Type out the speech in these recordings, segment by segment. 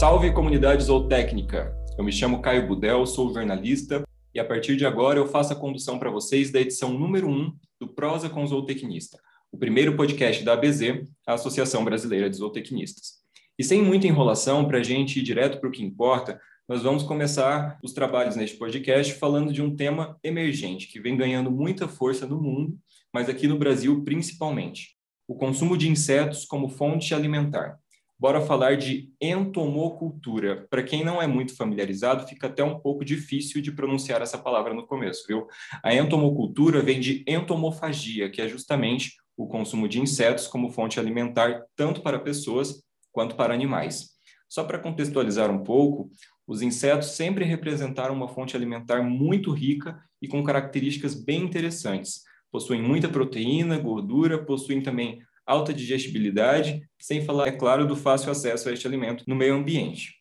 Salve comunidade zootécnica! Eu me chamo Caio Budel, sou jornalista e a partir de agora eu faço a condução para vocês da edição número 1 do Prosa com Zootecnista, o primeiro podcast da ABZ, a Associação Brasileira de Zootecnistas. E sem muita enrolação, para a gente ir direto para o que importa, nós vamos começar os trabalhos neste podcast falando de um tema emergente que vem ganhando muita força no mundo, mas aqui no Brasil principalmente: o consumo de insetos como fonte alimentar. Bora falar de entomocultura. Para quem não é muito familiarizado, fica até um pouco difícil de pronunciar essa palavra no começo, viu? A entomocultura vem de entomofagia, que é justamente o consumo de insetos como fonte alimentar tanto para pessoas quanto para animais. Só para contextualizar um pouco, os insetos sempre representaram uma fonte alimentar muito rica e com características bem interessantes. Possuem muita proteína, gordura, possuem também alta digestibilidade, sem falar, é claro, do fácil acesso a este alimento no meio ambiente.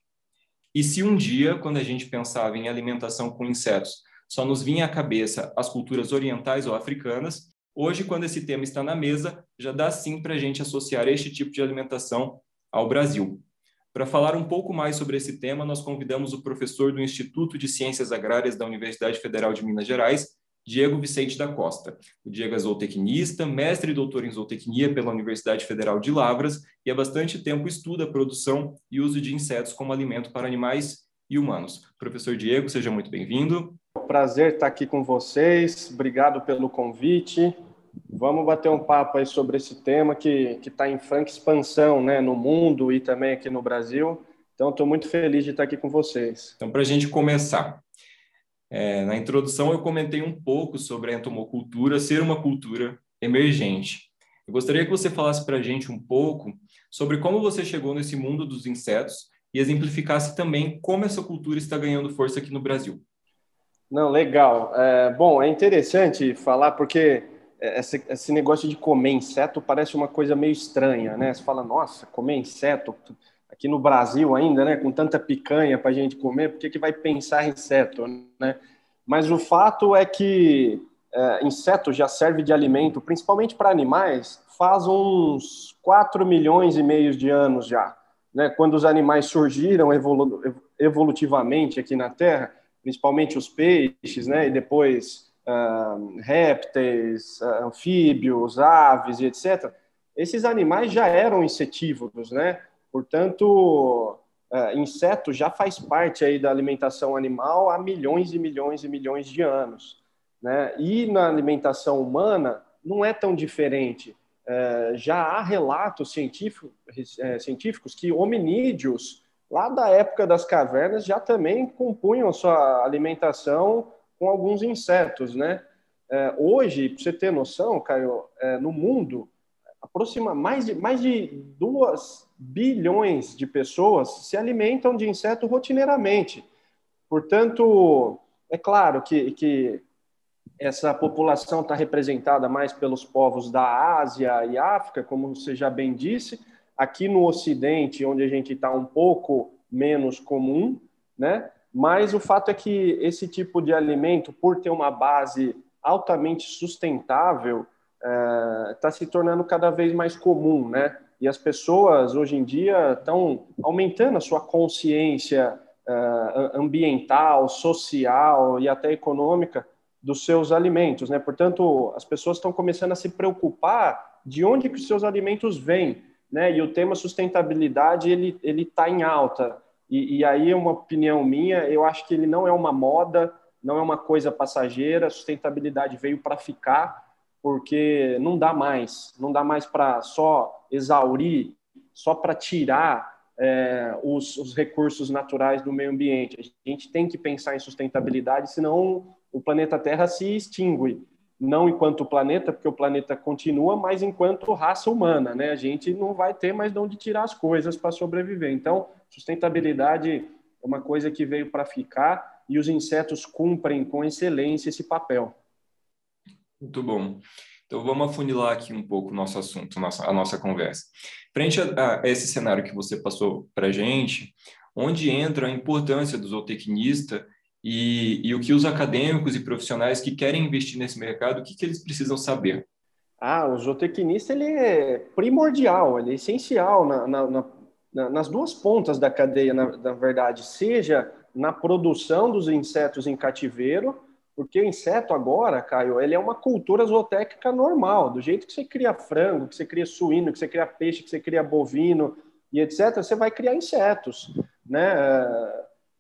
E se um dia, quando a gente pensava em alimentação com insetos, só nos vinha à cabeça as culturas orientais ou africanas, hoje, quando esse tema está na mesa, já dá sim para a gente associar este tipo de alimentação ao Brasil. Para falar um pouco mais sobre esse tema, nós convidamos o professor do Instituto de Ciências Agrárias da Universidade Federal de Minas Gerais, Diego Vicente da Costa. O Diego é zootecnista, mestre e doutor em zootecnia pela Universidade Federal de Lavras e há bastante tempo estuda a produção e uso de insetos como alimento para animais e humanos. Professor Diego, seja muito bem-vindo. Prazer estar aqui com vocês. Obrigado pelo convite. Vamos bater um papo aí sobre esse tema que está em franca expansão né, no mundo e também aqui no Brasil. Então, estou muito feliz de estar aqui com vocês. Então, para a gente começar, é, na introdução eu comentei um pouco sobre a entomocultura ser uma cultura emergente. Eu gostaria que você falasse para a gente um pouco sobre como você chegou nesse mundo dos insetos e exemplificasse também como essa cultura está ganhando força aqui no Brasil. Não, legal. É, bom, é interessante falar porque esse, esse, negócio de comer inseto parece uma coisa meio estranha, né? Você fala, nossa, comer inseto aqui no Brasil ainda, né? Com tanta picanha para a gente comer, por que, vai pensar em inseto, né? Mas o fato é que é, inseto já serve de alimento, principalmente para animais, faz uns 4 milhões e meio de anos já. Né? Quando os animais surgiram evolu evolutivamente aqui na Terra, principalmente os peixes, né? E depois uh, répteis, uh, anfíbios, aves e etc., esses animais já eram insetívoros, né? Portanto, uh, inseto já faz parte aí da alimentação animal há milhões e milhões e milhões de anos, né? E na alimentação humana não é tão diferente. Uh, já há relatos científicos, uh, científicos que hominídeos lá da época das cavernas já também compunham sua alimentação com alguns insetos, né? Hoje, para você ter noção, Caio, no mundo, aproxima mais de, mais de 2 bilhões de pessoas se alimentam de inseto rotineiramente. Portanto, é claro que, que essa população está representada mais pelos povos da Ásia e África, como você já bem disse. Aqui no Ocidente, onde a gente está um pouco menos comum, né? Mas o fato é que esse tipo de alimento, por ter uma base altamente sustentável, está é, se tornando cada vez mais comum, né? E as pessoas hoje em dia estão aumentando a sua consciência é, ambiental, social e até econômica dos seus alimentos, né? Portanto, as pessoas estão começando a se preocupar de onde que os seus alimentos vêm, né? E o tema sustentabilidade ele ele está em alta. E, e aí uma opinião minha, eu acho que ele não é uma moda, não é uma coisa passageira, sustentabilidade veio para ficar, porque não dá mais, não dá mais para só exaurir, só para tirar é, os, os, recursos naturais do meio ambiente. A gente tem que pensar em sustentabilidade, senão o planeta Terra se extingue. Não enquanto planeta, porque o planeta continua, mas enquanto raça humana, né? A gente não vai ter mais de onde tirar as coisas para sobreviver. Então, Sustentabilidade é uma coisa que veio para ficar e os insetos cumprem com excelência esse papel. Muito bom. Então vamos afunilar aqui um pouco o nosso assunto, a nossa, a nossa conversa. Frente a, a esse cenário que você passou para a gente, onde entra a importância do zootecnista e, e, o que os acadêmicos e profissionais que querem investir nesse mercado, o que, que eles precisam saber? Ah, o zootecnista ele é primordial, ele é essencial na, na, na nas duas pontas da cadeia, na, na verdade, seja na produção dos insetos em cativeiro, porque o inseto agora, Caio, ele é uma cultura zootécnica normal, do jeito que você cria frango, que você cria suíno, que você cria peixe, que você cria bovino e etc, você vai criar insetos, né?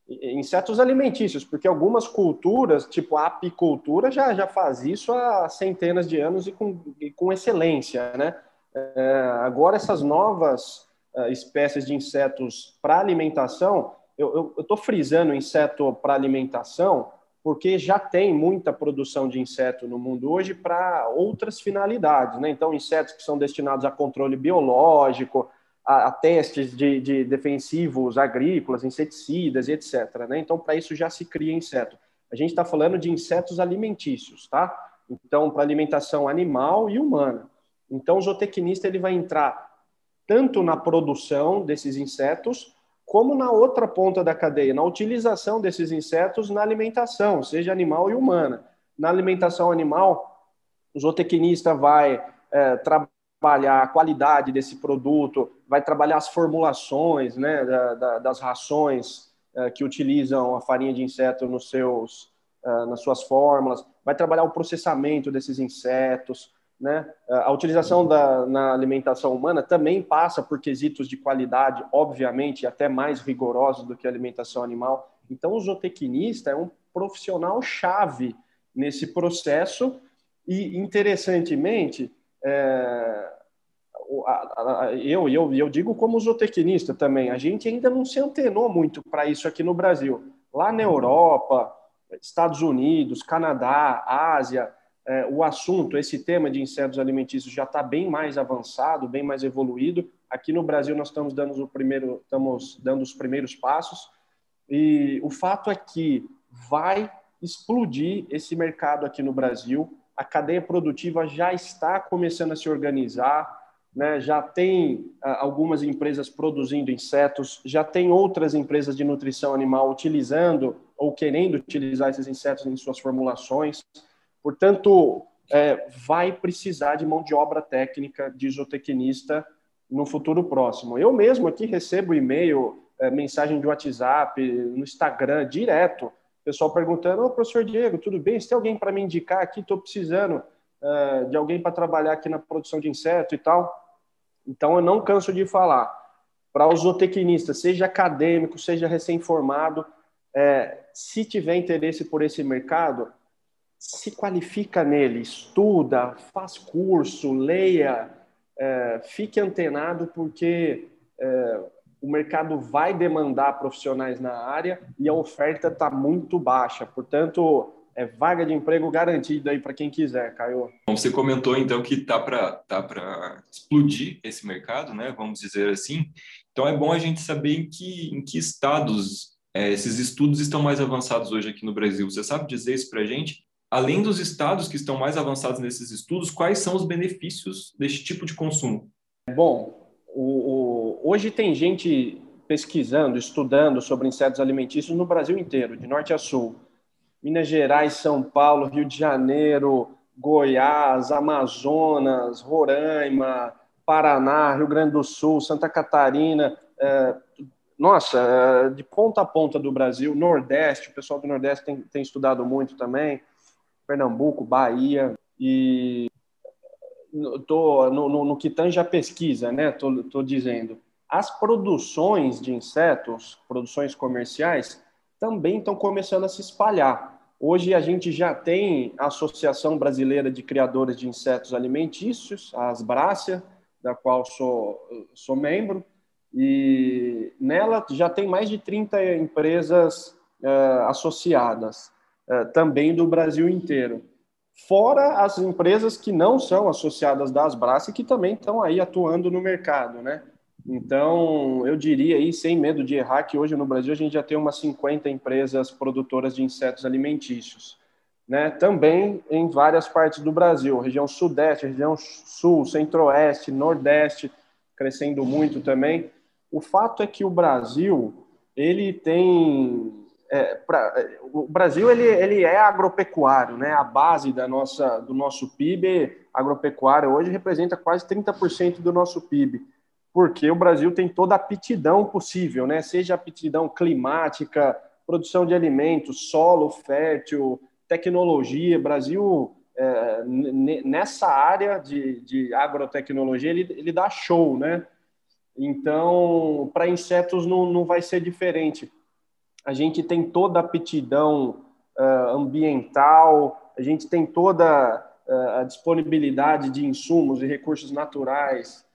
Insetos alimentícios, porque algumas culturas, tipo a apicultura, já, já faz isso há centenas de anos e com, e com excelência, né? É, agora, essas novas uh, espécies de insetos para alimentação, eu estou frisando inseto para alimentação, porque já tem muita produção de inseto no mundo hoje para outras finalidades, né? Então, insetos que são destinados a controle biológico, a, a testes de, de, defensivos agrícolas, inseticidas etc. Né? Então, para isso já se cria inseto. A gente está falando de insetos alimentícios, tá? Então, para alimentação animal e humana. Então, o zootecnista ele vai entrar tanto na produção desses insetos, como na outra ponta da cadeia, na utilização desses insetos na alimentação, seja animal e humana. Na alimentação animal, o zootecnista vai é, trabalhar a qualidade desse produto, vai trabalhar as formulações né, da, da, das rações é, que utilizam a farinha de inseto nos seus, é, nas suas fórmulas, vai trabalhar o processamento desses insetos, né? A utilização da, na alimentação humana também passa por quesitos de qualidade, obviamente, até mais rigorosos do que a alimentação animal. Então, o zootecnista é um profissional chave nesse processo e, interessantemente, é, eu, eu, eu digo como zootecnista também, a gente ainda não se antenou muito para isso aqui no Brasil. Lá na Europa, Estados Unidos, Canadá, Ásia, é, o assunto, esse tema de insetos alimentícios já está bem mais avançado, bem mais evoluído. Aqui no Brasil nós estamos dando primeiro, estamos dando os primeiros passos e o fato é que vai explodir esse mercado aqui no Brasil. A cadeia produtiva já está começando a se organizar, né? já tem ah, algumas empresas produzindo insetos, já tem outras empresas de nutrição animal utilizando ou querendo utilizar esses insetos em suas formulações. Portanto, é, vai precisar de mão de obra técnica de zootecnista no futuro próximo. Eu mesmo aqui recebo e-mail, é, mensagem de WhatsApp, no Instagram, direto, pessoal perguntando, ô, professor Diego, tudo bem? Se tem alguém para me indicar aqui, estou precisando é, de alguém para trabalhar aqui na produção de inseto e tal. Então, eu não canso de falar. Para o zootecnista, seja acadêmico, seja recém-formado, é, se tiver interesse por esse mercado, se qualifica nele, estuda, faz curso, leia, é, fique antenado, porque é, o mercado vai demandar profissionais na área e a oferta está muito baixa. Portanto, é vaga de emprego garantida aí para quem quiser, Caio. Você comentou então que tá para tá para explodir esse mercado, né? Vamos dizer assim. Então é bom a gente saber em que em que estados é, esses estudos estão mais avançados hoje aqui no Brasil. Você sabe dizer isso para a gente? Além dos estados que estão mais avançados nesses estudos, quais são os benefícios deste tipo de consumo? Bom, o, o, hoje tem gente pesquisando, estudando sobre insetos alimentícios no Brasil inteiro, de norte a sul. Minas Gerais, São Paulo, Rio de Janeiro, Goiás, Amazonas, Roraima, Paraná, Rio Grande do Sul, Santa Catarina, é, nossa, é, de ponta a ponta do Brasil, Nordeste, o pessoal do Nordeste tem, tem estudado muito também. Pernambuco, Bahia e tô no, no, no que tange a pesquisa, né? Tô, tô dizendo as produções de insetos, produções comerciais, também estão começando a se espalhar. Hoje a gente já tem a Associação Brasileira de Criadores de Insetos Alimentícios, a Asbrácia, da qual sou, sou membro, e nela já tem mais de 30 empresas uh, associadas. Eh, também do Brasil inteiro. Fora as empresas que não são associadas da Asbras e que também estão aí atuando no mercado, né? Então, eu diria aí, sem medo de errar, que hoje no Brasil a gente já tem umas 50 empresas produtoras de insetos alimentícios. Né? Também em várias partes do Brasil, região sudeste, região sul, centro-oeste, nordeste, crescendo muito também. O fato é que o Brasil, ele tem é, pra, o Brasil ele, ele é agropecuário, né? A base da nossa, do nosso PIB agropecuário hoje representa quase 30% do nosso PIB. porque o Brasil tem toda a aptidão possível, né? Seja aptidão climática, produção de alimentos, solo fértil, tecnologia. Brasil, é, nessa área de, de agrotecnologia, ele, ele dá show, né? Então, para insetos não, não vai ser diferente. A gente tem toda a aptidão uh, ambiental, a gente tem toda uh, a disponibilidade de insumos e recursos naturais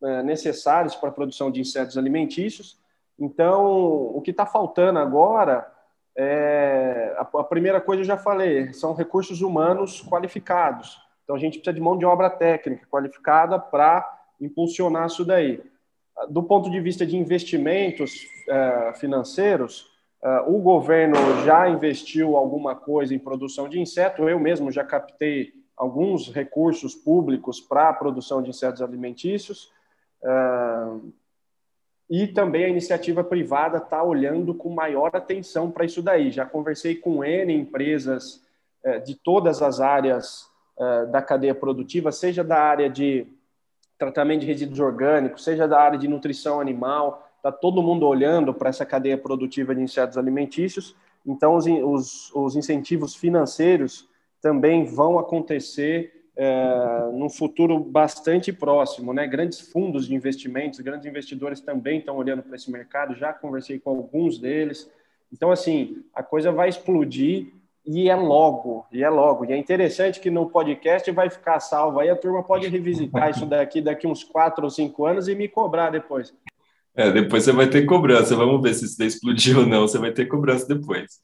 uh, necessários para a produção de insetos alimentícios. Então, o que está faltando agora é a, a primeira coisa eu já falei, são recursos humanos qualificados. Então, a gente precisa de mão de obra técnica qualificada para impulsionar isso daí do ponto de vista de investimentos financeiros, o governo já investiu alguma coisa em produção de inseto. Eu mesmo já captei alguns recursos públicos para a produção de insetos alimentícios. Uh, e também a iniciativa privada está olhando com maior atenção para isso daí. Já conversei com N empresas de todas as áreas da cadeia produtiva, seja da área de tratamento de resíduos orgânicos, seja da área de nutrição animal, está todo mundo olhando para essa cadeia produtiva de insetos alimentícios. Então, os, os, os incentivos financeiros também vão acontecer é, num futuro bastante próximo. Né? Grandes fundos de investimentos, grandes investidores também estão olhando para esse mercado, já conversei com alguns deles. Então, assim, a coisa vai explodir e é logo, e é logo. E é interessante que no podcast vai ficar salvo aí, a turma pode revisitar isso daqui daqui uns quatro ou cinco anos e me cobrar depois. É, depois você vai ter cobrança. Vamos ver se isso daí explodiu ou não. Você vai ter cobrança depois.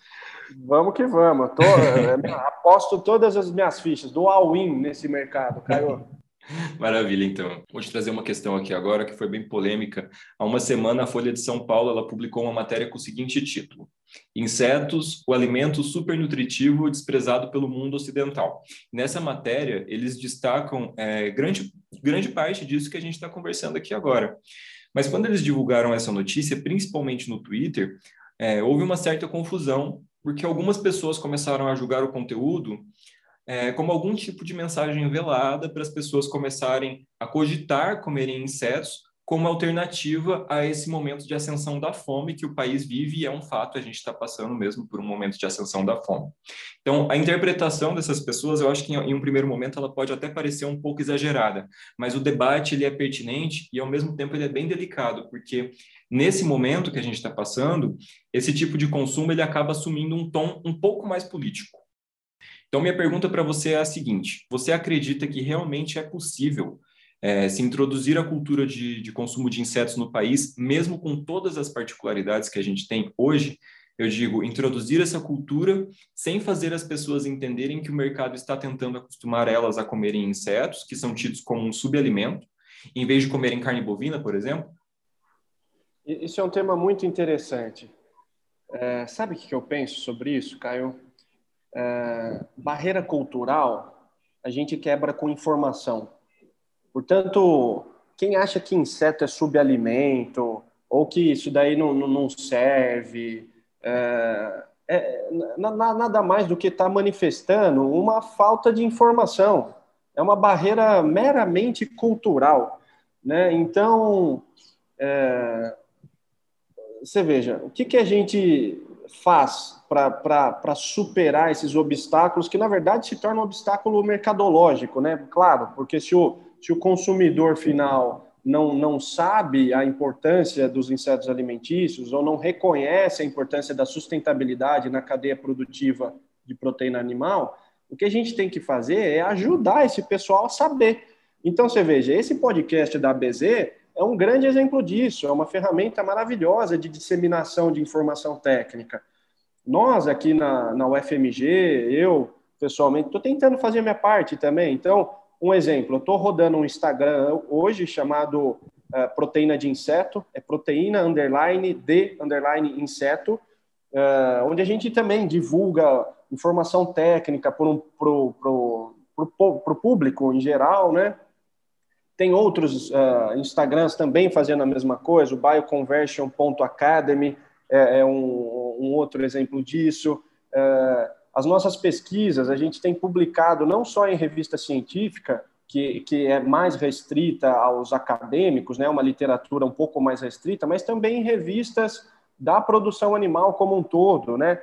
Vamos que vamos. Tô, é, aposto todas as minhas fichas, do all-in nesse mercado, Caio. Maravilha, então. Vou te trazer uma questão aqui agora que foi bem polêmica. Há uma semana, a Folha de São Paulo ela publicou uma matéria com o seguinte título: Insetos, o alimento supernutritivo desprezado pelo mundo ocidental. Nessa matéria, eles destacam é, grande, grande parte disso que a gente está conversando aqui agora. Mas quando eles divulgaram essa notícia, principalmente no Twitter, é, houve uma certa confusão, porque algumas pessoas começaram a julgar o conteúdo é, como algum tipo de mensagem velada para as pessoas começarem a cogitar comerem insetos como alternativa a esse momento de ascensão da fome que o país vive, e é um fato, a gente está passando mesmo por um momento de ascensão da fome. Então, a interpretação dessas pessoas, eu acho que em, um primeiro momento ela pode até parecer um pouco exagerada, mas o debate ele é pertinente e, ao mesmo tempo, ele é bem delicado, porque nesse momento que a gente está passando, esse tipo de consumo ele acaba assumindo um tom um pouco mais político. Então, minha pergunta para você é a seguinte: você acredita que realmente é possível é, se introduzir a cultura de, de consumo de insetos no país, mesmo com todas as particularidades que a gente tem hoje, eu digo, introduzir essa cultura sem fazer as pessoas entenderem que o mercado está tentando acostumar elas a comerem insetos, que são tidos como um subalimento, em vez de comerem carne bovina, por exemplo? Isso é um tema muito interessante. É, sabe o que eu penso sobre isso, Caio? É, barreira cultural a gente quebra com informação. Portanto, quem acha que inseto é subalimento ou que isso daí não, não serve, é, é, nada mais do que está manifestando uma falta de informação. É uma barreira meramente cultural. Né? Então, é, você veja, o que, que a gente faz para superar esses obstáculos que, na verdade, se tornam um obstáculo mercadológico, né? Claro, porque se o, se o consumidor final não, não sabe a importância dos insetos alimentícios ou não reconhece a importância da sustentabilidade na cadeia produtiva de proteína animal, o que a gente tem que fazer é ajudar esse pessoal a saber. Então, você veja, esse podcast da ABZ é um grande exemplo disso, é uma ferramenta maravilhosa de disseminação de informação técnica. Nós aqui na, na UFMG, eu pessoalmente, estou tentando fazer minha parte também. Então, um exemplo, eu estou rodando um Instagram hoje chamado uh, Proteína de Inseto, é proteína underline de underline inseto, uh, onde a gente também divulga informação técnica para pro público em geral, né? Tem outros uh, Instagrams também fazendo a mesma coisa, o bioconversion.academy é, é um, um, outro exemplo disso. Uh, as nossas pesquisas, a gente tem publicado não só em revista científica, que, que é mais restrita aos acadêmicos, né, uma literatura um pouco mais restrita, mas também revistas da produção animal como um todo, né,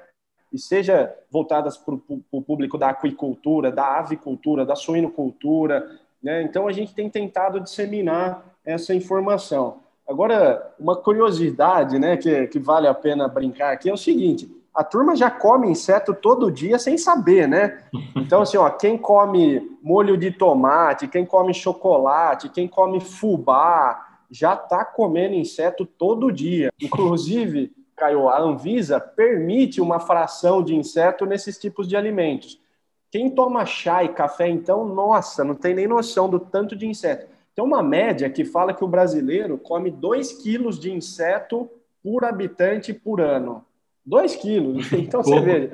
e seja voltadas para o público da aquicultura, da avicultura, da suinocultura, né, então a gente tem tentado disseminar essa informação. Agora, uma curiosidade, né, que, que vale a pena brincar aqui é o seguinte: a turma já come inseto todo dia sem saber, né? Então, assim, ó, quem come molho de tomate, quem come chocolate, quem come fubá, já está comendo inseto todo dia. Inclusive, Caio, a Anvisa permite uma fração de inseto nesses tipos de alimentos. Quem toma chá e café, então, nossa, não tem nem noção do tanto de inseto. Tem uma média que fala que o brasileiro come 2 quilos de inseto por habitante por ano. 2 quilos. Então você vê,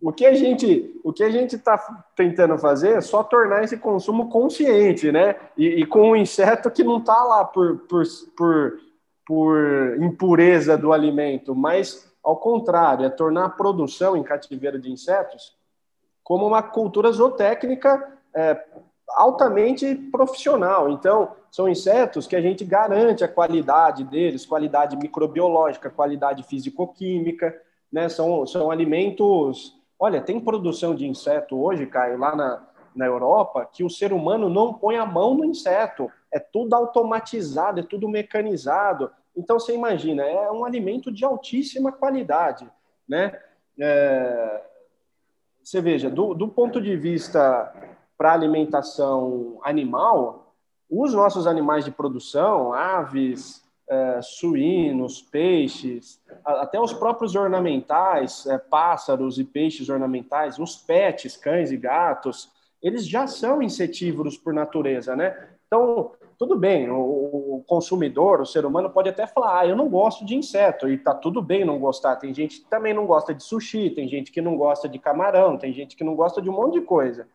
o que a gente o que a gente está tentando fazer é só tornar esse consumo consciente, né? E, e com um inseto que não está lá por, por, por, por impureza do alimento, mas ao contrário, é tornar a produção em cativeiro de insetos como uma cultura zootécnica é, altamente profissional. Então, são insetos que a gente garante a qualidade deles, qualidade microbiológica, qualidade físico-química, né? São, são alimentos. Olha, tem produção de inseto hoje, Caio, lá na, na Europa, que o ser humano não põe a mão no inseto. É tudo automatizado, é tudo mecanizado. Então, você imagina, é um alimento de altíssima qualidade, né? É, você veja, do, do ponto de vista para alimentação animal, os nossos animais de produção, aves, é, suínos, peixes, até os próprios ornamentais, é, pássaros e peixes ornamentais, os pets, cães e gatos, eles já são insetívoros por natureza, né? Então, tudo bem, o, consumidor, o ser humano pode até falar, ah, eu não gosto de inseto, e tá tudo bem não gostar. Tem gente que também não gosta de sushi, tem gente que não gosta de camarão, tem gente que não gosta de um monte de coisa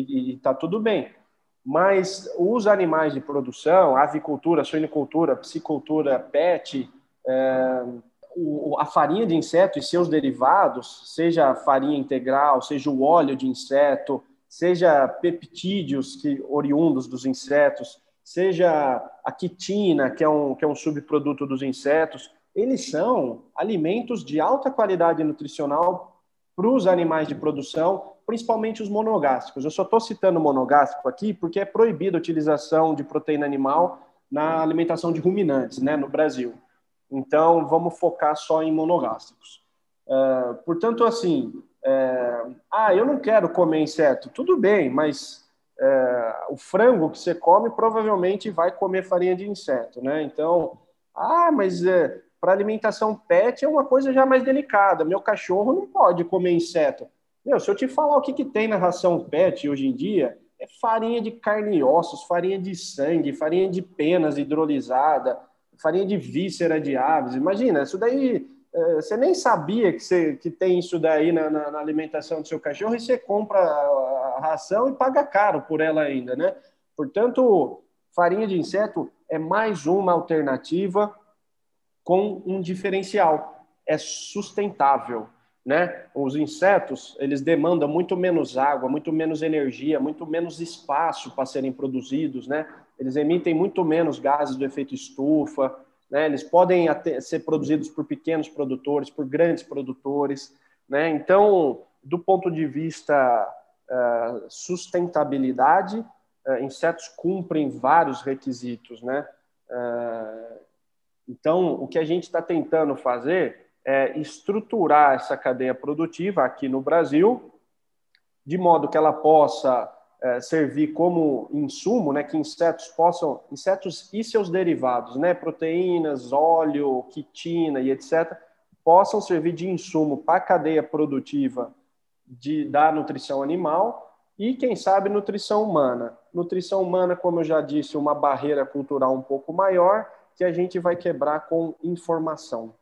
e está tudo bem. Mas os animais de produção, avicultura, suinicultura, piscicultura, pet, é, o, a farinha de inseto e seus derivados, seja a farinha integral, seja o óleo de inseto, seja peptídeos que oriundos dos insetos, seja a quitina, que é um, que é um subproduto dos insetos, eles são alimentos de alta qualidade nutricional para os animais de produção principalmente os monogástricos. Eu só estou citando monogástrico aqui porque é proibida a utilização de proteína animal na alimentação de ruminantes, né, no Brasil. Então, vamos focar só em monogástricos. Uh, portanto, assim, uh, ah, eu não quero comer inseto. Tudo bem, mas uh, o frango que você come provavelmente vai comer farinha de inseto, né? Então, ah, mas para alimentação pet é uma coisa já mais delicada. Meu cachorro não pode comer inseto. Meu, se eu te falar o que, que tem na ração PET hoje em dia, é farinha de carne e ossos, farinha de sangue, farinha de penas hidrolisada, farinha de víscera de aves. Imagina, isso daí é, você nem sabia que, você, que tem isso daí na, na, na, alimentação do seu cachorro e você compra a, ração e paga caro por ela ainda, né? Portanto, farinha de inseto é mais uma alternativa com um diferencial. É sustentável né? Os insetos, eles demandam muito menos água, muito menos energia, muito menos espaço para serem produzidos, né? Eles emitem muito menos gases do efeito estufa, né? Eles podem até ser produzidos por pequenos produtores, por grandes produtores, né? Então, do ponto de vista uh, sustentabilidade, uh, insetos cumprem vários requisitos, né? Uh, então, o que a gente está tentando fazer é, estruturar essa cadeia produtiva aqui no Brasil, de modo que ela possa é, servir como insumo, né, que insetos possam, insetos e seus derivados, né, proteínas, óleo, quitina e etc., possam servir de insumo para a cadeia produtiva de, da nutrição animal e, quem sabe, nutrição humana. Nutrição humana, como eu já disse, uma barreira cultural um pouco maior que a gente vai quebrar com informação.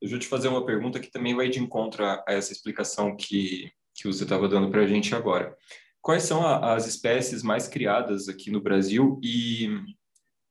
Eu vou te fazer uma pergunta que também vai de encontro a essa explicação que, que você estava dando para a gente agora. Quais são a, as espécies mais criadas aqui no Brasil e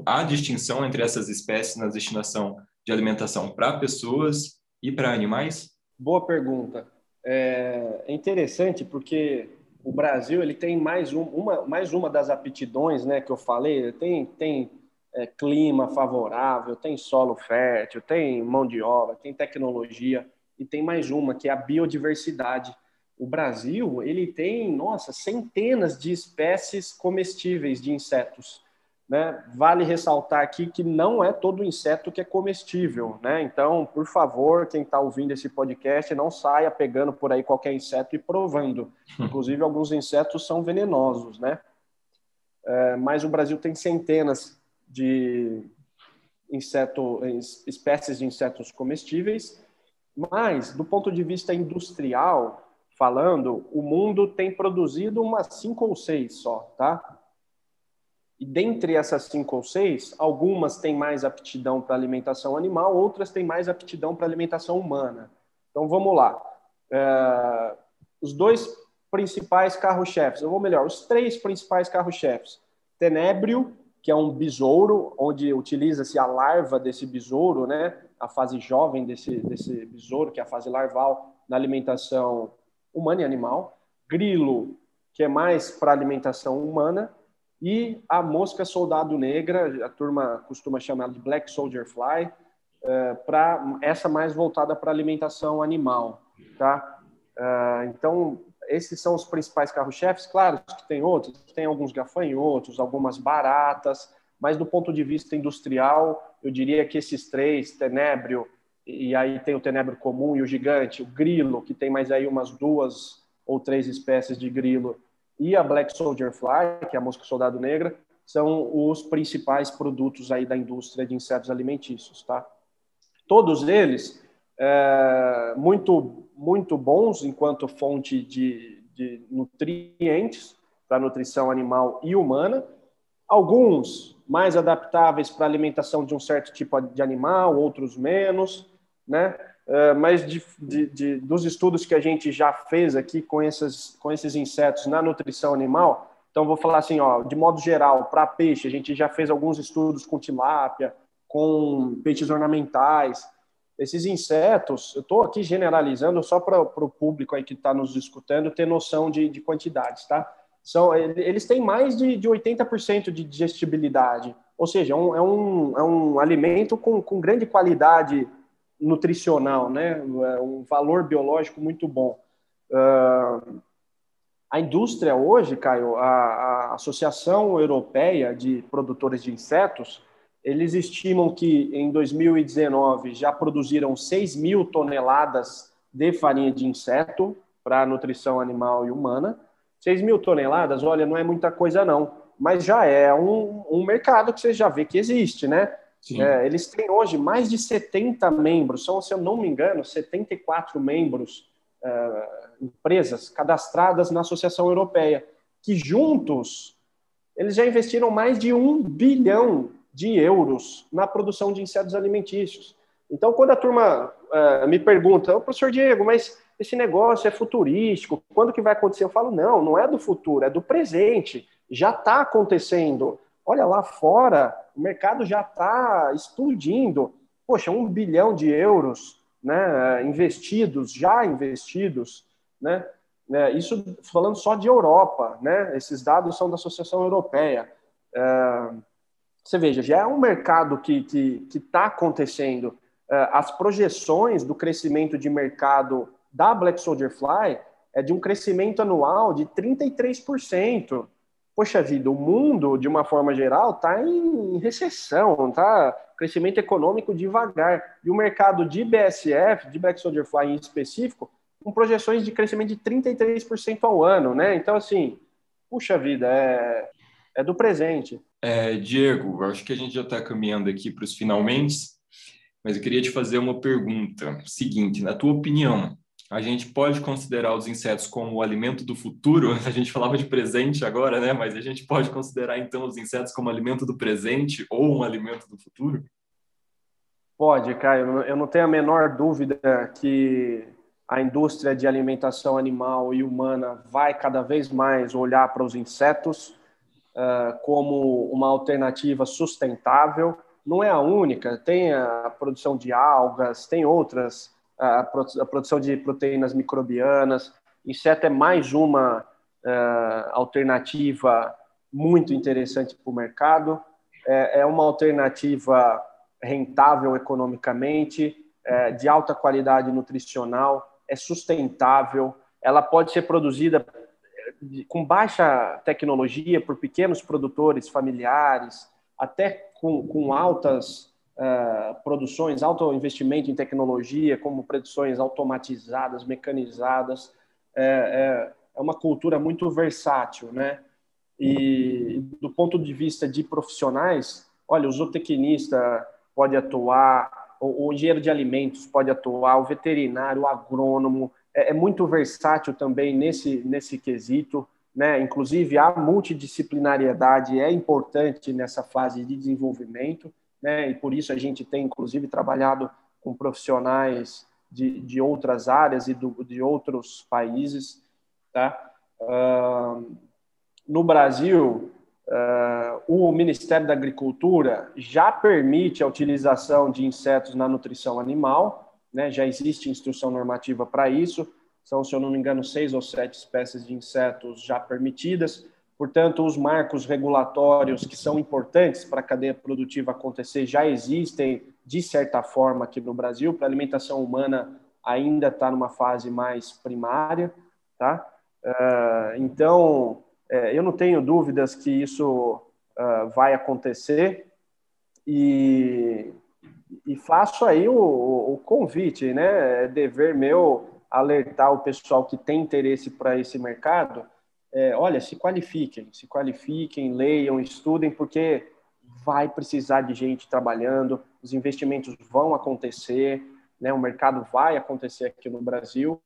há distinção entre essas espécies na destinação de alimentação para pessoas e para animais? Boa pergunta. É, é interessante porque o Brasil ele tem mais, um, uma, mais uma das aptidões né, que eu falei, tem, tem é, clima favorável, tem solo fértil, tem mão de obra, tem tecnologia e tem mais uma que é a biodiversidade. O Brasil ele tem, nossa, centenas de espécies comestíveis de insetos. Né? Vale ressaltar aqui que não é todo inseto que é comestível, né? Então, por favor, quem está ouvindo esse podcast, não saia pegando por aí qualquer inseto e provando. Inclusive, alguns insetos são venenosos, né? É, mas o Brasil tem centenas de inseto, espécies de insetos comestíveis, mas do ponto de vista industrial, falando, o mundo tem produzido umas cinco ou seis só, tá? E dentre essas cinco ou seis, algumas têm mais aptidão para alimentação animal, outras têm mais aptidão para alimentação humana. Então vamos lá. É, os dois principais carro-chefes, ou melhor, os três principais carro-chefes. Tenébrio, que é um besouro, onde utiliza-se a larva desse besouro, né, a fase jovem desse, desse besouro, que é a fase larval, na alimentação humana e animal. Grilo, que é mais para alimentação humana e a mosca soldado negra, a turma costuma chamar de black soldier fly, é, para essa mais voltada para alimentação animal, tá? É, então esses são os principais carro-chefes. Claro que tem outros, tem alguns gafanhotos, algumas baratas, mas do ponto de vista industrial, eu diria que esses três, tenébrio, e aí tem o tenébrio comum e o gigante, o grilo, que tem mais aí umas duas ou três espécies de grilo, e a Black Soldier Fly, que é a mosca soldado negra, são os principais produtos aí da indústria de insetos alimentícios, tá? Todos eles é, muito muito bons enquanto fonte de, de nutrientes para nutrição animal e humana, alguns mais adaptáveis para alimentação de um certo tipo de animal, outros menos, né? Uh, mas de, de, de, dos estudos que a gente já fez aqui com esses, com esses insetos na nutrição animal, então vou falar assim, ó, de modo geral, para peixe, a gente já fez alguns estudos com tilápia, com peixes ornamentais. Esses insetos, eu estou aqui generalizando só para o público aí que está nos escutando ter noção de, de quantidades, tá? São, eles têm mais de, de 80% de digestibilidade, ou seja, é um, é um, é um alimento com, com grande qualidade nutricional, né? É um valor biológico muito bom. Uh, a indústria hoje, Caio, a, a, Associação Europeia de Produtores de Insetos, eles estimam que em 2019 já produziram 6 mil toneladas de farinha de inseto para nutrição animal e humana. 6 mil toneladas, olha, não é muita coisa não, mas já é um, um mercado que você já vê que existe, né? É, eles têm hoje mais de 70 membros, são, se eu não me engano, 74 membros, é, empresas cadastradas na Associação Europeia, que juntos eles já investiram mais de um bilhão de euros na produção de insetos alimentícios. Então, quando a turma é, me pergunta, professor Diego, mas esse negócio é futurístico, quando que vai acontecer? Eu falo, não, não é do futuro, é do presente, já está acontecendo. Olha, lá fora, o mercado já está explodindo. Poxa, um bilhão de euros né, investidos, já investidos, né? né isso falando só de Europa, né? Esses dados são da Associação Europeia. É, você veja, já é um mercado que está que, que tá acontecendo. É, as projeções do crescimento de mercado da Black Soldier Fly é de um crescimento anual de 33% poxa vida, o mundo, de uma forma geral, está em recessão, tá? Crescimento econômico devagar. E o mercado de BSF, de Black Soldier Fly em específico, com projeções de crescimento de 33% ao ano, né? Então, assim, puxa vida, é, é do presente. É, Diego, acho que a gente já está caminhando aqui para os finalmente, mas eu queria te fazer uma pergunta. Seguinte, na tua opinião, a gente pode considerar os insetos como o alimento do futuro. A gente falava de presente agora, né? Mas a gente pode considerar então os insetos como alimento do presente ou um alimento do futuro? Pode, Caio. Eu não tenho a menor dúvida que a indústria de alimentação animal e humana vai cada vez mais olhar para os insetos uh, como uma alternativa sustentável. Não é a única, tem a produção de algas, tem outras a, produção de proteínas microbianas. Inseto é mais uma uh, alternativa muito interessante para o mercado, é, é, uma alternativa rentável economicamente, é, de alta qualidade nutricional, é sustentável, ela pode ser produzida com baixa tecnologia por pequenos produtores familiares, até com, com altas uh, produções, alto investimento em tecnologia, como produções automatizadas, mecanizadas. É, é, é uma cultura muito versátil, né? E do ponto de vista de profissionais, olha, o zootecnista pode atuar, o, o engenheiro de alimentos pode atuar, o veterinário, o agrônomo, é, é muito versátil também nesse, nesse quesito. Né? Inclusive, a multidisciplinariedade é importante nessa fase de desenvolvimento, né? e por isso a gente tem, inclusive, trabalhado com profissionais de, de outras áreas e do, de outros países. Tá? Uh, no Brasil, uh, o Ministério da Agricultura já permite a utilização de insetos na nutrição animal, né, já existe instrução normativa para isso, são, se eu não me engano, seis ou sete espécies de insetos já permitidas. Portanto, os marcos regulatórios que são importantes para a cadeia produtiva acontecer já existem, de certa forma, aqui no Brasil. Para a alimentação humana, ainda está numa fase mais primária. Tá? Uh, então, uh, eu não tenho dúvidas que isso uh, vai acontecer. E e faço aí o, o, convite, né? É dever meu alertar o pessoal que tem interesse para esse mercado. É, olha, se qualifiquem, se qualifiquem, leiam, estudem, porque vai precisar de gente trabalhando, os investimentos vão acontecer, né? O mercado vai acontecer aqui no Brasil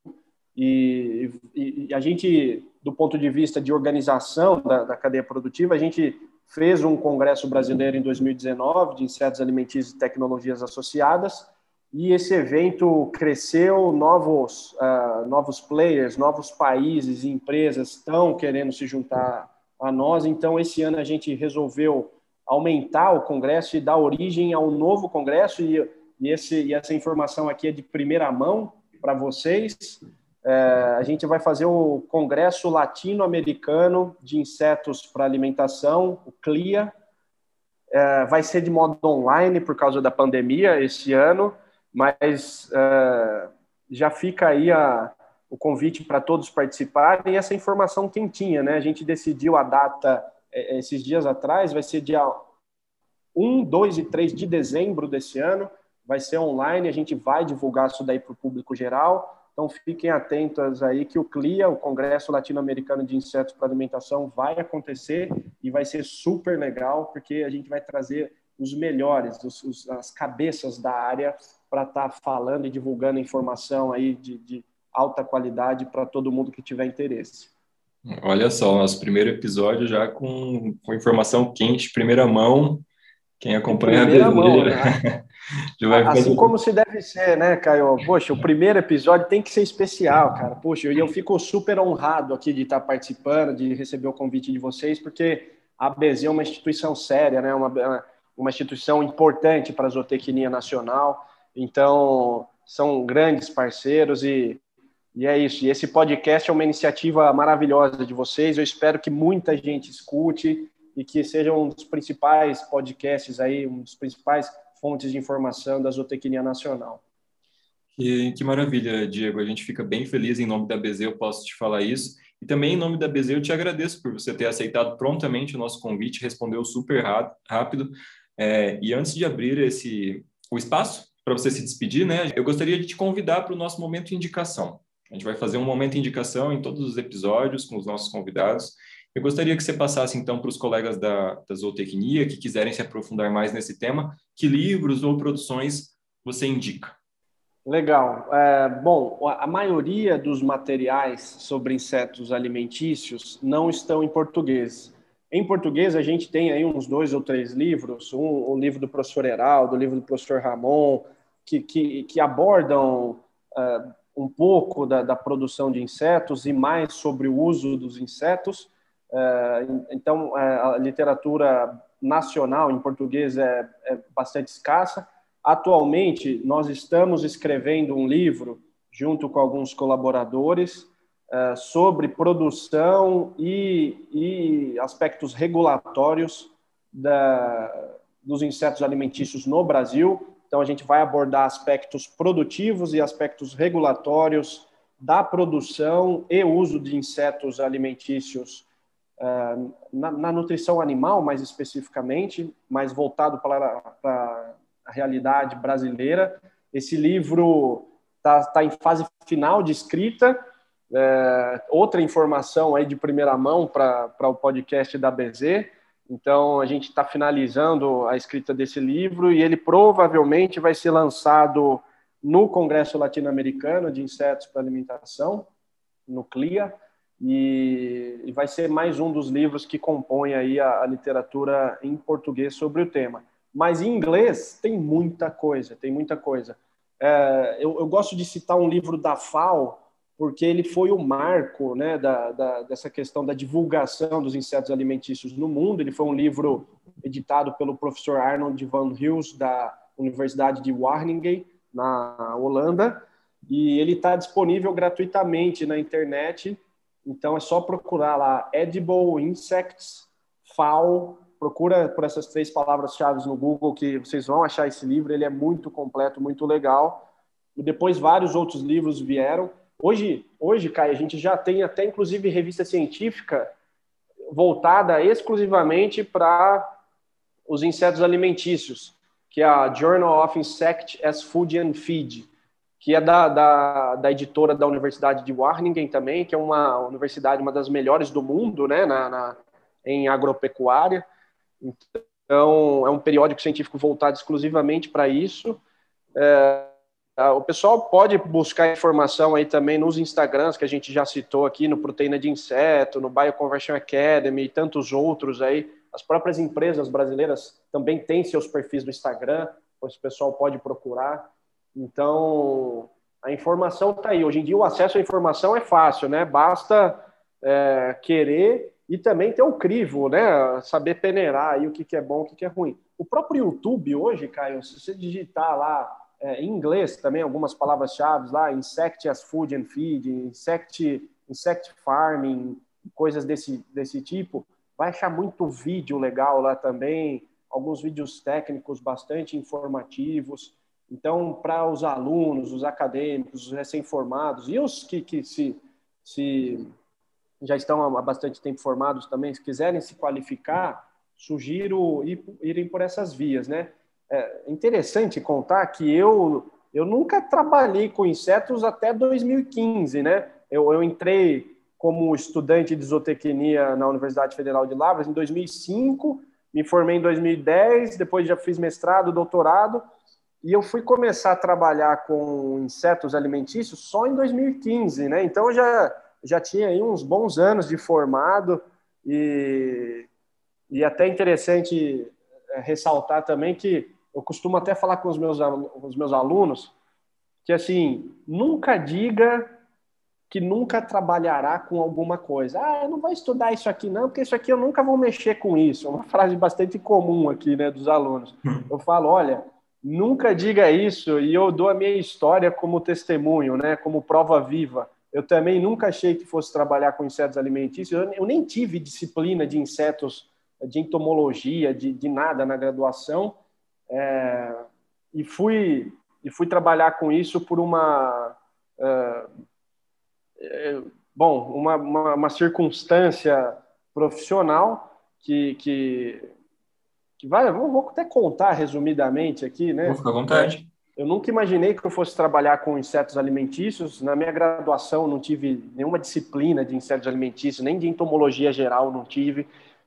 e, e, e a gente, do ponto de vista de organização da, da cadeia produtiva, a gente fez um congresso brasileiro em 2019 de insetos alimentícios e tecnologias associadas, e esse evento cresceu, novos, uh, novos players, novos países e empresas estão querendo se juntar a nós, então esse ano a gente resolveu aumentar o congresso e dar origem a um novo congresso, e, e, esse, e essa informação aqui é de primeira mão para vocês, é, a gente vai fazer o Congresso Latino-Americano de Insetos para Alimentação, o CLIA. É, vai ser de modo online por causa da pandemia esse ano, mas é, já fica aí a, o convite para todos participarem e essa informação quentinha, né? A gente decidiu a data é, esses dias atrás, vai ser dia 1, 2 e 3 de dezembro desse ano, vai ser online, a gente vai divulgar isso daí para o público geral. Então fiquem atentos aí que o CLIA, o Congresso Latino-Americano de Insetos para Alimentação, vai acontecer e vai ser super legal, porque a gente vai trazer os melhores, os, os, as cabeças da área para estar tá falando e divulgando informação aí de, de alta qualidade para todo mundo que tiver interesse. Olha só, nosso primeiro episódio já com, com informação quente, primeira mão, quem acompanha a mão, né? Assim como se deve ser, né, Caio? Poxa, o primeiro episódio tem que ser especial, cara. Poxa, e eu fico super honrado aqui de estar participando, de receber o convite de vocês, porque a BZ é uma instituição séria, né? Uma, uma instituição importante para a zootecnia nacional. Então, são grandes parceiros e, e é isso. E esse podcast é uma iniciativa maravilhosa de vocês. Eu espero que muita gente escute e que seja um dos principais podcasts aí, um dos principais fontes de informação da zootecnia nacional. Que, maravilha, Diego. A gente fica bem feliz em nome da BZ, eu posso te falar isso. E também em nome da BZ, eu te agradeço por você ter aceitado prontamente o nosso convite, respondeu super rápido. É, e antes de abrir esse o espaço para você se despedir, né, eu gostaria de te convidar para o nosso momento de indicação. A gente vai fazer um momento de indicação em todos os episódios com os nossos convidados. Eu gostaria que você passasse, então, para os colegas da, da zootecnia que quiserem se aprofundar mais nesse tema, que livros ou produções você indica? Legal. É, bom, a maioria dos materiais sobre insetos alimentícios não estão em português. Em português, a gente tem aí uns dois ou três livros, um, um livro do professor Heraldo, um livro do professor Ramon, que, que, que abordam uh, um pouco da, da, produção de insetos e mais sobre o uso dos insetos. É, então, é, a literatura nacional em português é, é, bastante escassa. Atualmente, nós estamos escrevendo um livro junto com alguns colaboradores uh, sobre produção e, e aspectos regulatórios da, dos insetos alimentícios no Brasil. Então, a gente vai abordar aspectos produtivos e aspectos regulatórios da produção e uso de insetos alimentícios na, na, nutrição animal, mais especificamente, mais voltado para, para a realidade brasileira. Esse livro está tá em fase final de escrita. É, outra informação aí de primeira mão para o podcast da BZ. Então, a gente está finalizando a escrita desse livro e ele provavelmente vai ser lançado no Congresso Latino-Americano de Insetos para Alimentação, no CLIA, e, vai ser mais um dos livros que compõe aí a, a literatura em português sobre o tema. Mas em inglês tem muita coisa, tem muita coisa. É, eu, eu, gosto de citar um livro da FAO, porque ele foi o marco né, da, da, dessa questão da divulgação dos insetos alimentícios no mundo. Ele foi um livro editado pelo professor Arnold van Hils, da Universidade de Wageningen, na Holanda, e ele está disponível gratuitamente na internet. Então é só procurar lá Edible Insects FAO procura por essas três palavras-chave no Google que vocês vão achar esse livro. Ele é muito completo, muito legal. E depois vários outros livros vieram. Hoje, hoje, Kai, a gente já tem até inclusive revista científica voltada exclusivamente para os insetos alimentícios, que é a Journal of Insect as Food and Feed, que é da, da, da editora da Universidade de Wageningen também, que é uma universidade, uma das melhores do mundo, né, na, na em agropecuária. Então, é um periódico científico voltado exclusivamente para isso. É, o pessoal pode buscar informação aí também nos Instagrams que a gente já citou aqui, no Proteína de Inseto, no Bioconversion Academy e tantos outros aí. As próprias empresas brasileiras também têm seus perfis no Instagram, o pessoal pode procurar. Então, a informação está aí. Hoje em dia, o acesso à informação é fácil, né? Basta é, querer e também ter o crivo, né? Saber peneirar aí o que, que é bom, o que, que é ruim. O próprio YouTube hoje, Caio, se você digitar lá é, em inglês também algumas palavras-chave lá, insect as food and feed, insect, insect farming, coisas desse, desse tipo, vai achar muito vídeo legal lá também, alguns vídeos técnicos bastante informativos. Então, para os alunos, os acadêmicos, os recém-formados e os que, que se, se já estão há bastante tempo formados também, se quiserem se qualificar, sugiro ir, irem por essas vias, né? É interessante contar que eu eu nunca trabalhei com insetos até 2015, né? Eu, eu entrei como estudante de zootecnia na Universidade Federal de Lavras em 2005, me formei em 2010, depois já fiz mestrado, doutorado, e eu fui começar a trabalhar com insetos alimentícios só em 2015, né? Então já já tinha aí uns bons anos de formado e, e até interessante é, ressaltar também que eu costumo até falar com os meus, os meus alunos que, assim, nunca diga que nunca trabalhará com alguma coisa. Ah, eu não vou estudar isso aqui não, porque isso aqui eu nunca vou mexer com isso. É uma frase bastante comum aqui, né, dos alunos. Eu falo, olha, nunca diga isso e eu dou a minha história como testemunho, né, como prova viva. Eu também nunca achei que fosse trabalhar com insetos alimentícios. Eu, nem tive disciplina de insetos, de entomologia, de, de nada na graduação. É, e fui e fui trabalhar com isso por uma é, é, bom uma, uma, uma, circunstância profissional que, que, que vai vou, vou até contar resumidamente aqui né vou ficar à vontade eu nunca imaginei que eu fosse trabalhar com insetos alimentícios. Na minha graduação, não tive nenhuma disciplina de insetos alimentícios, nem de entomologia geral, não tive.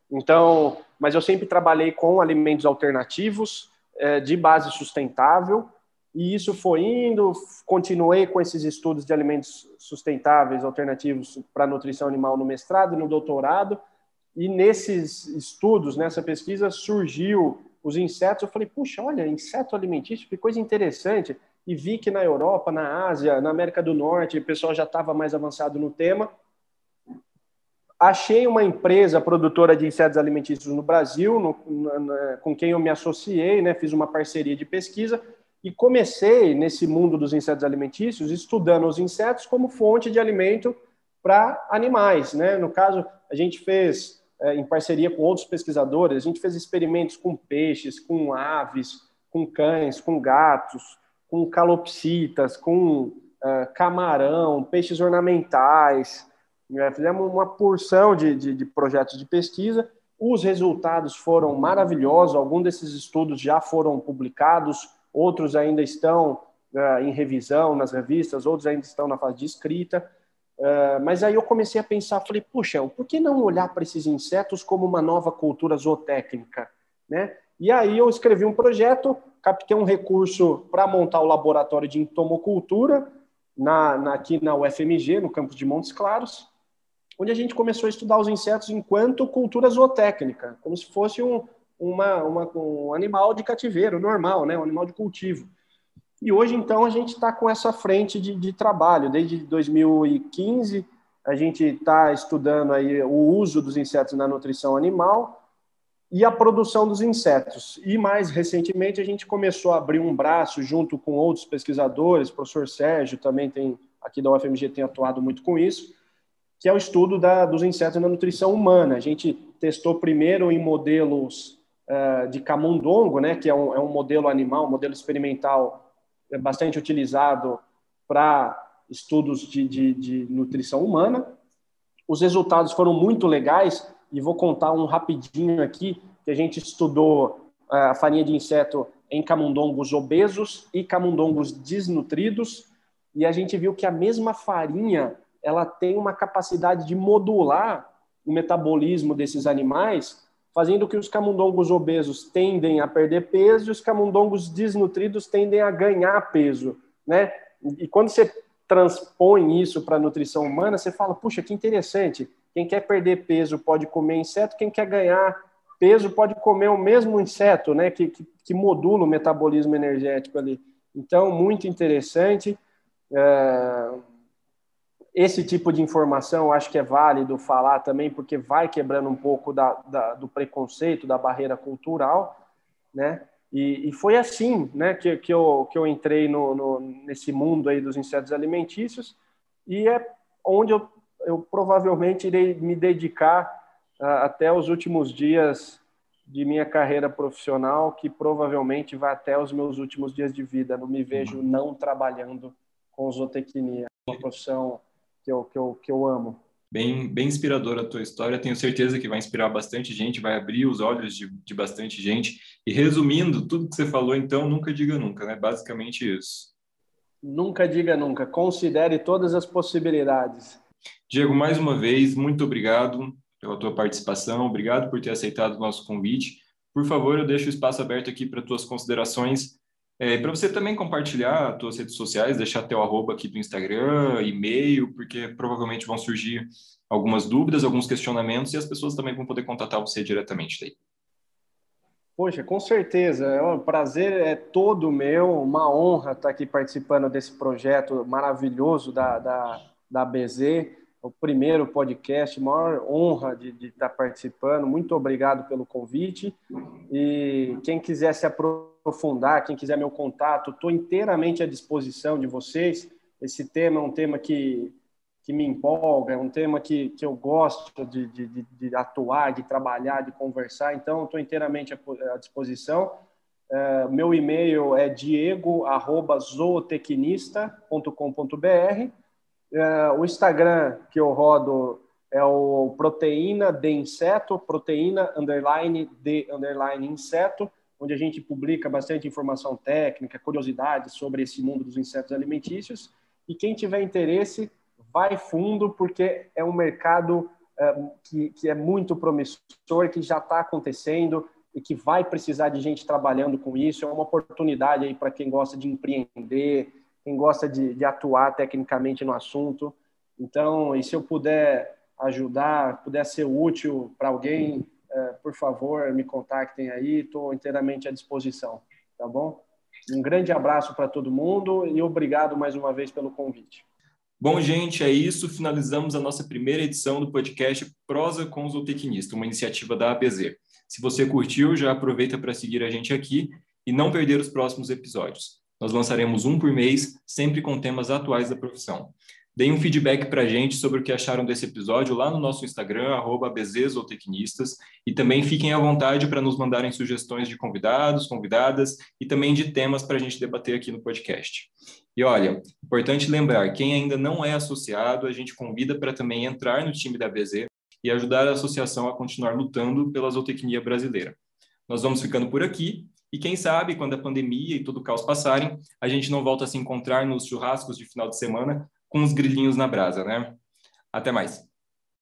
Então, mas eu sempre trabalhei com alimentos alternativos, é, de base sustentável, e isso foi indo. Continuei com esses estudos de alimentos sustentáveis, alternativos para nutrição animal no mestrado e no doutorado. E nesses estudos, nessa pesquisa, surgiu os insetos, eu falei, puxa, olha, inseto alimentício, que coisa interessante. E vi que na Europa, na Ásia, na América do Norte, o pessoal já estava mais avançado no tema. Achei uma empresa produtora de insetos alimentícios no Brasil, no, na, com quem eu me associei, né, fiz uma parceria de pesquisa e comecei nesse mundo dos insetos alimentícios estudando os insetos como fonte de alimento para animais. Né? No caso, a gente fez, em parceria com outros pesquisadores, a gente fez experimentos com peixes, com aves, com cães, com gatos, com calopsitas, com uh, camarão, peixes ornamentais. Né? Fizemos uma porção de, de, de projetos de pesquisa. Os resultados foram maravilhosos. Alguns desses estudos já foram publicados, outros ainda estão uh, em revisão nas revistas, outros ainda estão na fase de escrita. Uh, mas aí eu comecei a pensar, falei, puxa, por que não olhar para esses insetos como uma nova cultura zootécnica? Né? E aí eu escrevi um projeto, captei um recurso para montar o laboratório de entomocultura na, na, aqui na UFMG, no campus de Montes Claros, onde a gente começou a estudar os insetos enquanto cultura zootécnica, como se fosse um, uma, uma, um animal de cativeiro normal, né? um animal de cultivo. E hoje, então, a gente está com essa frente de, de trabalho. Desde 2015, a gente está estudando aí o uso dos insetos na nutrição animal, e a produção dos insetos. E mais recentemente a gente começou a abrir um braço junto com outros pesquisadores, o professor Sérgio também tem aqui da UFMG tem atuado muito com isso, que é o estudo da, dos insetos na nutrição humana. A gente testou primeiro em modelos uh, de camundongo, né, que é um, é um modelo animal, um modelo experimental é bastante utilizado para estudos de, de, de nutrição humana. Os resultados foram muito legais, e vou contar um rapidinho aqui, que a gente estudou é, a farinha de inseto em camundongos obesos e camundongos desnutridos, e a gente viu que a mesma farinha ela tem uma capacidade de modular o metabolismo desses animais, fazendo que os camundongos obesos tendem a perder peso e os camundongos desnutridos tendem a ganhar peso, né? E quando você transpõe isso para a nutrição humana, você fala, puxa, que interessante. Quem quer perder peso pode comer inseto, quem quer ganhar peso pode comer o mesmo inseto, né, que, que, que modula o metabolismo energético ali. Então, muito interessante. É... Esse tipo de informação acho que é válido falar também, porque vai quebrando um pouco da, da do preconceito, da barreira cultural, né? E, e, foi assim né, que, que, eu, que eu entrei no, no, nesse mundo aí dos insetos alimentícios e é onde eu eu provavelmente irei me dedicar uh, até os últimos dias de minha carreira profissional, que provavelmente vai até os meus últimos dias de vida. Não me vejo uhum. não trabalhando com zootecnia, uma profissão que eu, que eu, que eu amo. Bem, bem inspiradora a tua história, tenho certeza que vai inspirar bastante gente, vai abrir os olhos de, de bastante gente. E resumindo tudo que você falou, então, nunca diga nunca, né? Basicamente isso. Nunca diga nunca, considere todas as possibilidades. Diego, mais uma vez, muito obrigado pela tua participação, obrigado por ter aceitado o nosso convite. Por favor, eu deixo o espaço aberto aqui para tuas considerações, é, para você também compartilhar as tuas redes sociais, deixar teu arroba aqui do Instagram, e-mail, porque provavelmente vão surgir algumas dúvidas, alguns questionamentos, e as pessoas também vão poder contatar você diretamente daí. Poxa, com certeza. É um prazer é todo meu, uma honra estar aqui participando desse projeto maravilhoso da, da da BZ, o primeiro podcast, maior honra de, de estar participando. Muito obrigado pelo convite. E quem quiser se aprofundar, quem quiser meu contato, estou inteiramente à disposição de vocês. Esse tema é um tema que, que me empolga, é um tema que, que eu gosto de, de, de atuar, de trabalhar, de conversar. Então, estou inteiramente à disposição. Uh, meu e-mail é diego@zootecnista.com.br Uh, o Instagram que eu rodo é o proteína de inseto, proteína underline de underline inseto, onde a gente publica bastante informação técnica, curiosidades sobre esse mundo dos insetos alimentícios. E quem tiver interesse, vai fundo, porque é um mercado uh, que, que é muito promissor, que já está acontecendo e que vai precisar de gente trabalhando com isso. É uma oportunidade aí para quem gosta de empreender, quem gosta de, de atuar tecnicamente no assunto. Então, e se eu puder ajudar, puder ser útil para alguém, é, por favor, me contactem aí, estou inteiramente à disposição, tá bom? Um grande abraço para todo mundo e obrigado mais uma vez pelo convite. Bom, gente, é isso. Finalizamos a nossa primeira edição do podcast Prosa com o Zootecnista, uma iniciativa da ABZ. Se você curtiu, já aproveita para seguir a gente aqui e não perder os próximos episódios. Nós lançaremos um por mês, sempre com temas atuais da profissão. Deem um feedback para a gente sobre o que acharam desse episódio lá no nosso Instagram, arroba e também fiquem à vontade para nos mandarem sugestões de convidados, convidadas e também de temas para a gente debater aqui no podcast. E olha, importante lembrar, quem ainda não é associado, a gente convida para também entrar no time da BZ e ajudar a associação a continuar lutando pela zootecnia brasileira. Nós vamos ficando por aqui e quem sabe, quando a pandemia e todo o caos passarem, a gente não volta a se encontrar nos churrascos de final de semana com os grilhinhos na brasa, né? Até mais.